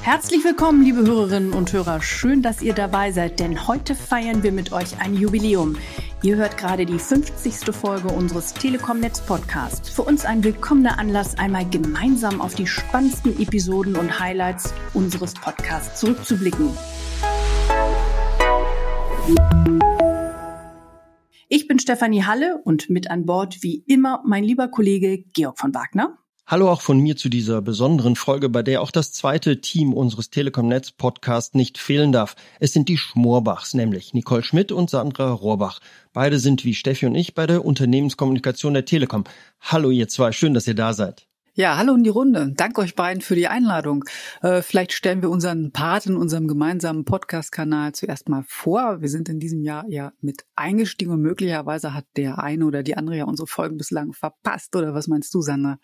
Herzlich willkommen, liebe Hörerinnen und Hörer. Schön, dass ihr dabei seid, denn heute feiern wir mit euch ein Jubiläum. Ihr hört gerade die 50. Folge unseres Telekom-Netz Podcasts. Für uns ein willkommener Anlass, einmal gemeinsam auf die spannendsten Episoden und Highlights unseres Podcasts zurückzublicken. Ich bin Stefanie Halle und mit an Bord wie immer mein lieber Kollege Georg von Wagner. Hallo auch von mir zu dieser besonderen Folge, bei der auch das zweite Team unseres Telekom Netz Podcast nicht fehlen darf. Es sind die Schmorbachs, nämlich Nicole Schmidt und Sandra Rohrbach. Beide sind wie Steffi und ich bei der Unternehmenskommunikation der Telekom. Hallo ihr zwei, schön, dass ihr da seid. Ja, hallo in die Runde. Danke euch beiden für die Einladung. Äh, vielleicht stellen wir unseren Part in unserem gemeinsamen Podcast-Kanal zuerst mal vor. Wir sind in diesem Jahr ja mit eingestiegen und möglicherweise hat der eine oder die andere ja unsere Folgen bislang verpasst. Oder was meinst du, Sandra?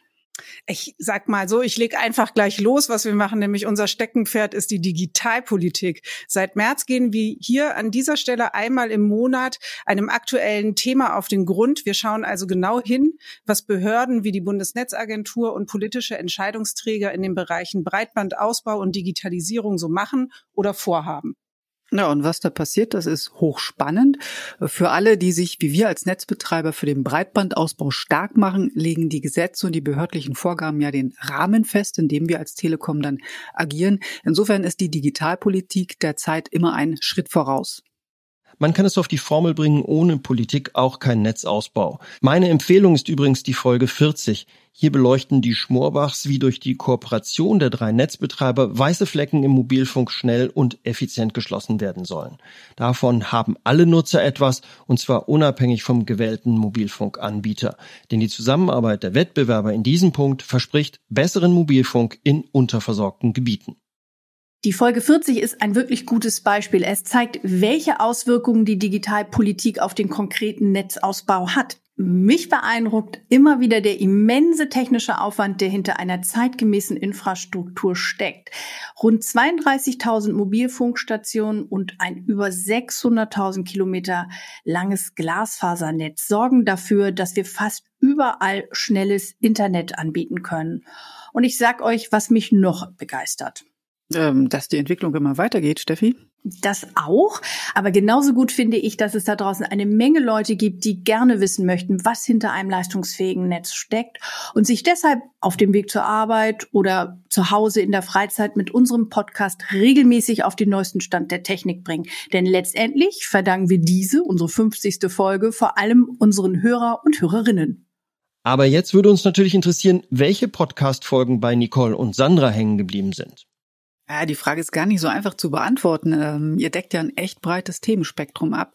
Ich sag mal so, ich leg einfach gleich los, was wir machen, nämlich unser Steckenpferd ist die Digitalpolitik. Seit März gehen wir hier an dieser Stelle einmal im Monat einem aktuellen Thema auf den Grund. Wir schauen also genau hin, was Behörden wie die Bundesnetzagentur und politische Entscheidungsträger in den Bereichen Breitbandausbau und Digitalisierung so machen oder vorhaben. Ja, und was da passiert, das ist hochspannend. Für alle, die sich wie wir als Netzbetreiber für den Breitbandausbau stark machen, legen die Gesetze und die behördlichen Vorgaben ja den Rahmen fest, in dem wir als Telekom dann agieren. Insofern ist die Digitalpolitik derzeit immer ein Schritt voraus. Man kann es auf die Formel bringen, ohne Politik auch kein Netzausbau. Meine Empfehlung ist übrigens die Folge 40. Hier beleuchten die Schmorbachs, wie durch die Kooperation der drei Netzbetreiber weiße Flecken im Mobilfunk schnell und effizient geschlossen werden sollen. Davon haben alle Nutzer etwas, und zwar unabhängig vom gewählten Mobilfunkanbieter. Denn die Zusammenarbeit der Wettbewerber in diesem Punkt verspricht besseren Mobilfunk in unterversorgten Gebieten. Die Folge 40 ist ein wirklich gutes Beispiel. Es zeigt, welche Auswirkungen die Digitalpolitik auf den konkreten Netzausbau hat. Mich beeindruckt immer wieder der immense technische Aufwand, der hinter einer zeitgemäßen Infrastruktur steckt. Rund 32.000 Mobilfunkstationen und ein über 600.000 Kilometer langes Glasfasernetz sorgen dafür, dass wir fast überall schnelles Internet anbieten können. Und ich sag euch, was mich noch begeistert dass die Entwicklung immer weitergeht, Steffi? Das auch. Aber genauso gut finde ich, dass es da draußen eine Menge Leute gibt, die gerne wissen möchten, was hinter einem leistungsfähigen Netz steckt und sich deshalb auf dem Weg zur Arbeit oder zu Hause in der Freizeit mit unserem Podcast regelmäßig auf den neuesten Stand der Technik bringen. Denn letztendlich verdanken wir diese, unsere 50. Folge, vor allem unseren Hörer und Hörerinnen. Aber jetzt würde uns natürlich interessieren, welche Podcast-Folgen bei Nicole und Sandra hängen geblieben sind. Ja, die Frage ist gar nicht so einfach zu beantworten. Ähm, ihr deckt ja ein echt breites Themenspektrum ab.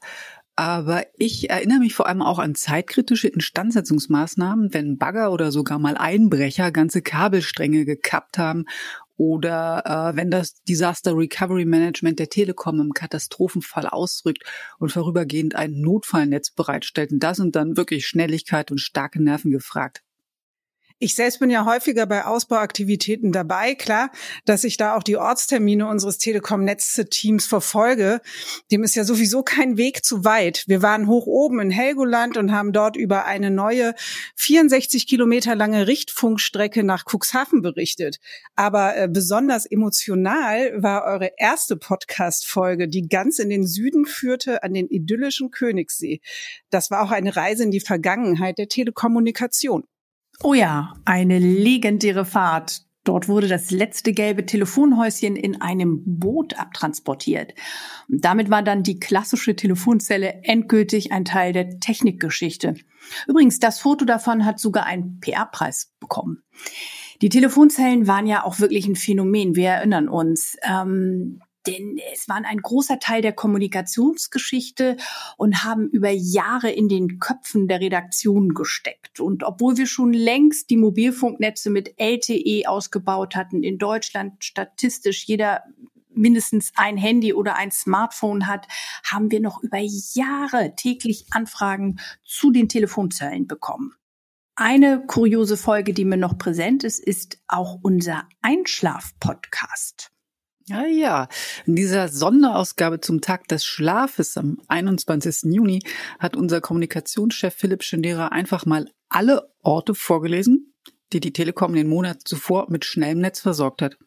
Aber ich erinnere mich vor allem auch an zeitkritische Instandsetzungsmaßnahmen, wenn Bagger oder sogar mal Einbrecher ganze Kabelstränge gekappt haben oder äh, wenn das Disaster Recovery Management der Telekom im Katastrophenfall ausrückt und vorübergehend ein Notfallnetz bereitstellt. Und das sind dann wirklich Schnelligkeit und starke Nerven gefragt. Ich selbst bin ja häufiger bei Ausbauaktivitäten dabei. Klar, dass ich da auch die Ortstermine unseres Telekom-Netze-Teams verfolge. Dem ist ja sowieso kein Weg zu weit. Wir waren hoch oben in Helgoland und haben dort über eine neue 64 Kilometer lange Richtfunkstrecke nach Cuxhaven berichtet. Aber äh, besonders emotional war eure erste Podcast-Folge, die ganz in den Süden führte, an den idyllischen Königssee. Das war auch eine Reise in die Vergangenheit der Telekommunikation. Oh ja, eine legendäre Fahrt. Dort wurde das letzte gelbe Telefonhäuschen in einem Boot abtransportiert. Und damit war dann die klassische Telefonzelle endgültig ein Teil der Technikgeschichte. Übrigens, das Foto davon hat sogar einen PR-Preis bekommen. Die Telefonzellen waren ja auch wirklich ein Phänomen. Wir erinnern uns. Ähm, denn es waren ein großer Teil der Kommunikationsgeschichte und haben über Jahre in den Köpfen der Redaktionen gesteckt. Und obwohl wir schon längst die Mobilfunknetze mit LTE ausgebaut hatten, in Deutschland statistisch jeder mindestens ein Handy oder ein Smartphone hat, haben wir noch über Jahre täglich Anfragen zu den Telefonzellen bekommen. Eine kuriose Folge, die mir noch präsent ist, ist auch unser Einschlaf-Podcast. Ja, ja. In dieser Sonderausgabe zum Tag des Schlafes am 21. Juni hat unser Kommunikationschef Philipp Schindera einfach mal alle Orte vorgelesen, die die Telekom den Monat zuvor mit schnellem Netz versorgt hat.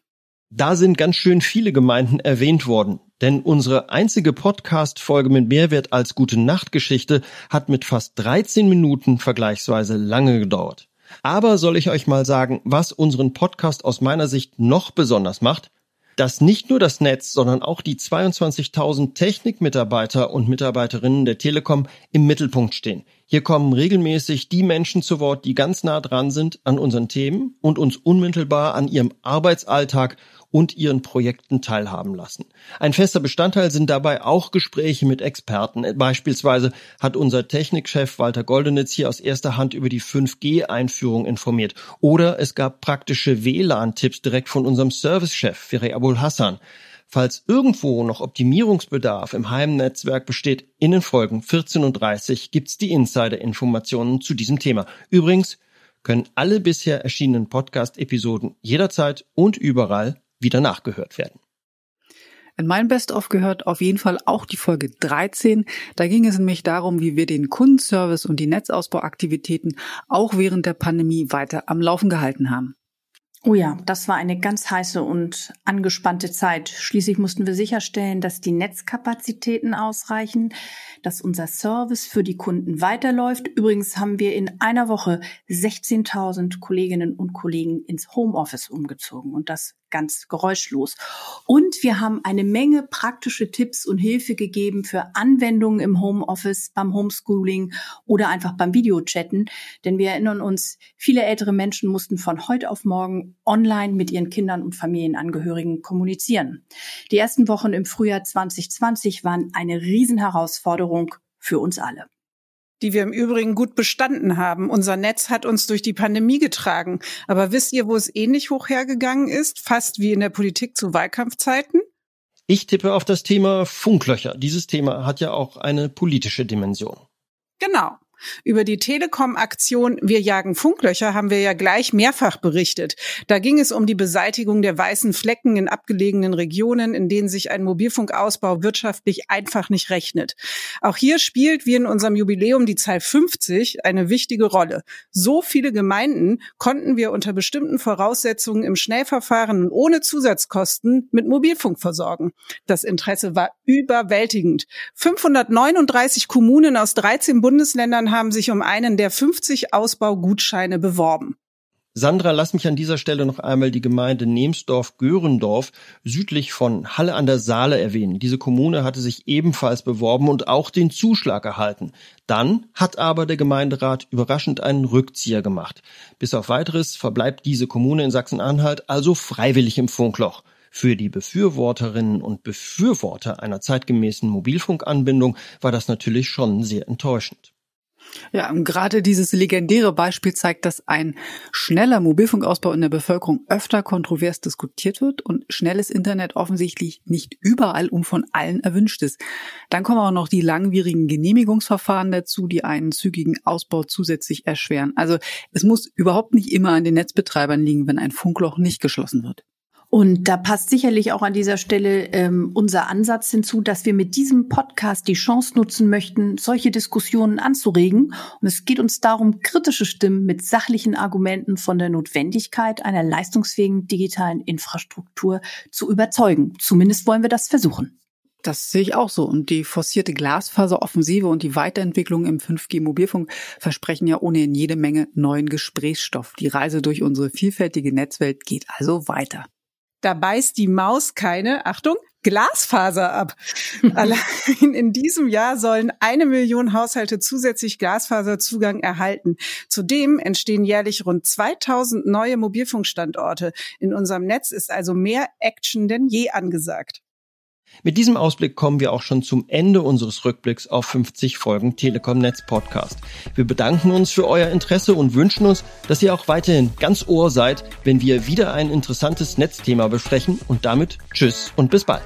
Da sind ganz schön viele Gemeinden erwähnt worden, denn unsere einzige Podcast-Folge mit Mehrwert als gute Nachtgeschichte hat mit fast 13 Minuten vergleichsweise lange gedauert. Aber soll ich euch mal sagen, was unseren Podcast aus meiner Sicht noch besonders macht? Dass nicht nur das Netz, sondern auch die 22.000 Technikmitarbeiter und Mitarbeiterinnen der Telekom im Mittelpunkt stehen. Hier kommen regelmäßig die Menschen zu Wort, die ganz nah dran sind an unseren Themen und uns unmittelbar an ihrem Arbeitsalltag und ihren Projekten teilhaben lassen. Ein fester Bestandteil sind dabei auch Gespräche mit Experten. Beispielsweise hat unser Technikchef Walter Goldenitz hier aus erster Hand über die 5G-Einführung informiert. Oder es gab praktische WLAN-Tipps direkt von unserem Servicechef Ferry Abul Hassan. Falls irgendwo noch Optimierungsbedarf im Heimnetzwerk besteht, in den Folgen 14 und 30 gibt's die Insider-Informationen zu diesem Thema. Übrigens können alle bisher erschienenen Podcast-Episoden jederzeit und überall wieder nachgehört werden. In meinem Best-of gehört auf jeden Fall auch die Folge 13. Da ging es nämlich darum, wie wir den Kundenservice und die Netzausbauaktivitäten auch während der Pandemie weiter am Laufen gehalten haben. Oh ja, das war eine ganz heiße und angespannte Zeit. Schließlich mussten wir sicherstellen, dass die Netzkapazitäten ausreichen, dass unser Service für die Kunden weiterläuft. Übrigens haben wir in einer Woche 16.000 Kolleginnen und Kollegen ins Homeoffice umgezogen und das ganz geräuschlos. Und wir haben eine Menge praktische Tipps und Hilfe gegeben für Anwendungen im Homeoffice, beim Homeschooling oder einfach beim Videochatten. Denn wir erinnern uns, viele ältere Menschen mussten von heute auf morgen online mit ihren Kindern und Familienangehörigen kommunizieren. Die ersten Wochen im Frühjahr 2020 waren eine Riesenherausforderung für uns alle die wir im Übrigen gut bestanden haben. Unser Netz hat uns durch die Pandemie getragen. Aber wisst ihr, wo es ähnlich hoch hergegangen ist? Fast wie in der Politik zu Wahlkampfzeiten? Ich tippe auf das Thema Funklöcher. Dieses Thema hat ja auch eine politische Dimension. Genau. Über die Telekom-Aktion Wir jagen Funklöcher haben wir ja gleich mehrfach berichtet. Da ging es um die Beseitigung der weißen Flecken in abgelegenen Regionen, in denen sich ein Mobilfunkausbau wirtschaftlich einfach nicht rechnet. Auch hier spielt, wie in unserem Jubiläum, die Zahl 50 eine wichtige Rolle. So viele Gemeinden konnten wir unter bestimmten Voraussetzungen im Schnellverfahren ohne Zusatzkosten mit Mobilfunk versorgen. Das Interesse war überwältigend. 539 Kommunen aus 13 Bundesländern haben sich um einen der 50 Ausbaugutscheine beworben. Sandra, lass mich an dieser Stelle noch einmal die Gemeinde Nemsdorf-Görendorf südlich von Halle an der Saale erwähnen. Diese Kommune hatte sich ebenfalls beworben und auch den Zuschlag erhalten. Dann hat aber der Gemeinderat überraschend einen Rückzieher gemacht. Bis auf weiteres verbleibt diese Kommune in Sachsen-Anhalt also freiwillig im Funkloch. Für die Befürworterinnen und Befürworter einer zeitgemäßen Mobilfunkanbindung war das natürlich schon sehr enttäuschend. Ja, und gerade dieses legendäre Beispiel zeigt, dass ein schneller Mobilfunkausbau in der Bevölkerung öfter kontrovers diskutiert wird und schnelles Internet offensichtlich nicht überall und von allen erwünscht ist. Dann kommen auch noch die langwierigen Genehmigungsverfahren dazu, die einen zügigen Ausbau zusätzlich erschweren. Also es muss überhaupt nicht immer an den Netzbetreibern liegen, wenn ein Funkloch nicht geschlossen wird. Und da passt sicherlich auch an dieser Stelle ähm, unser Ansatz hinzu, dass wir mit diesem Podcast die Chance nutzen möchten, solche Diskussionen anzuregen. Und es geht uns darum, kritische Stimmen mit sachlichen Argumenten von der Notwendigkeit einer leistungsfähigen digitalen Infrastruktur zu überzeugen. Zumindest wollen wir das versuchen. Das sehe ich auch so. Und die forcierte Glasfaseroffensive und die Weiterentwicklung im 5G-Mobilfunk versprechen ja ohnehin jede Menge neuen Gesprächsstoff. Die Reise durch unsere vielfältige Netzwelt geht also weiter. Da beißt die Maus keine, Achtung, Glasfaser ab. Allein in diesem Jahr sollen eine Million Haushalte zusätzlich Glasfaserzugang erhalten. Zudem entstehen jährlich rund 2000 neue Mobilfunkstandorte. In unserem Netz ist also mehr Action denn je angesagt. Mit diesem Ausblick kommen wir auch schon zum Ende unseres Rückblicks auf 50 Folgen Telekom Netz Podcast. Wir bedanken uns für euer Interesse und wünschen uns, dass ihr auch weiterhin ganz ohr seid, wenn wir wieder ein interessantes Netzthema besprechen und damit tschüss und bis bald.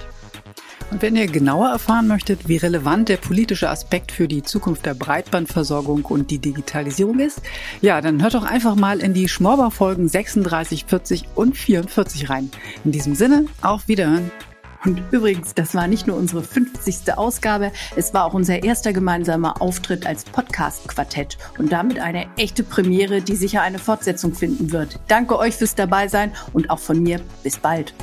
Und wenn ihr genauer erfahren möchtet, wie relevant der politische Aspekt für die Zukunft der Breitbandversorgung und die Digitalisierung ist, ja, dann hört doch einfach mal in die Schmorbach-Folgen 36, 40 und 44 rein. In diesem Sinne, auf Wiederhören. Und übrigens, das war nicht nur unsere 50. Ausgabe, es war auch unser erster gemeinsamer Auftritt als Podcast-Quartett und damit eine echte Premiere, die sicher eine Fortsetzung finden wird. Danke euch fürs Dabeisein und auch von mir bis bald.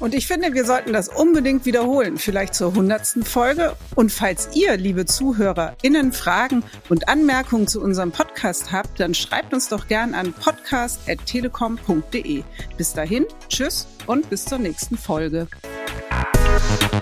Und ich finde, wir sollten das unbedingt wiederholen, vielleicht zur hundertsten Folge. Und falls ihr, liebe ZuhörerInnen, Fragen und Anmerkungen zu unserem Podcast habt, dann schreibt uns doch gern an podcast.telekom.de. Bis dahin, tschüss und bis zur nächsten Folge. you